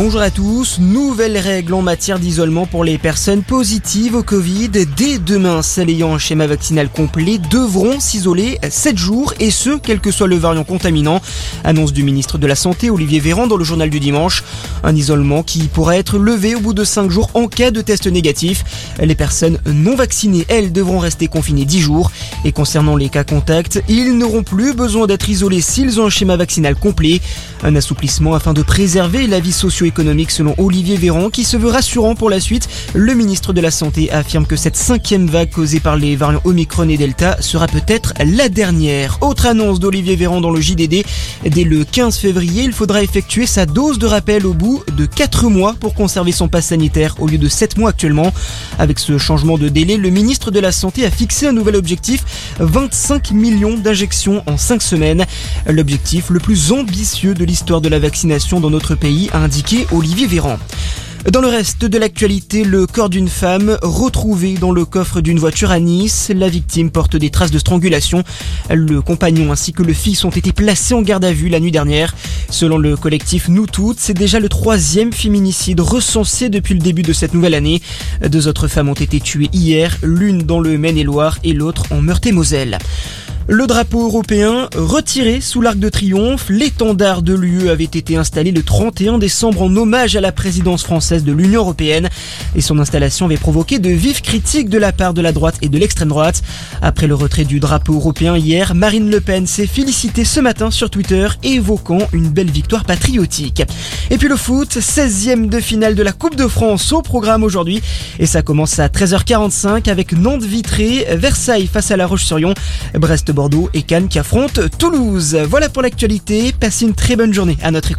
Bonjour à tous, nouvelles règles en matière d'isolement pour les personnes positives au Covid. Dès demain, celles ayant un schéma vaccinal complet devront s'isoler 7 jours et ce, quel que soit le variant contaminant. Annonce du ministre de la Santé Olivier Véran dans le journal du dimanche. Un isolement qui pourrait être levé au bout de 5 jours en cas de test négatif. Les personnes non vaccinées, elles, devront rester confinées 10 jours. Et concernant les cas contacts, ils n'auront plus besoin d'être isolés s'ils ont un schéma vaccinal complet. Un assouplissement afin de préserver la vie socio économique selon Olivier Véran qui se veut rassurant pour la suite. Le ministre de la Santé affirme que cette cinquième vague causée par les variants Omicron et Delta sera peut-être la dernière. Autre annonce d'Olivier Véran dans le JDD. Dès le 15 février, il faudra effectuer sa dose de rappel au bout de 4 mois pour conserver son pass sanitaire au lieu de 7 mois actuellement. Avec ce changement de délai, le ministre de la Santé a fixé un nouvel objectif 25 millions d'injections en 5 semaines. L'objectif le plus ambitieux de l'histoire de la vaccination dans notre pays, a indiqué Olivier Véran. Dans le reste de l'actualité, le corps d'une femme retrouvé dans le coffre d'une voiture à Nice. La victime porte des traces de strangulation. Le compagnon ainsi que le fils ont été placés en garde à vue la nuit dernière. Selon le collectif Nous Toutes, c'est déjà le troisième féminicide recensé depuis le début de cette nouvelle année. Deux autres femmes ont été tuées hier, l'une dans le Maine-et-Loire et l'autre en Meurthe-et-Moselle. Le drapeau européen retiré sous l'arc de triomphe, l'étendard de l'UE avait été installé le 31 décembre en hommage à la présidence française de l'Union européenne et son installation avait provoqué de vives critiques de la part de la droite et de l'extrême droite. Après le retrait du drapeau européen hier, Marine Le Pen s'est félicitée ce matin sur Twitter évoquant une belle victoire patriotique. Et puis le foot, 16e de finale de la Coupe de France au programme aujourd'hui et ça commence à 13h45 avec Nantes-Vitré, Versailles face à La Roche-sur-Yon, Brest Bordeaux et Cannes qui affrontent Toulouse. Voilà pour l'actualité. Passez une très bonne journée à notre école.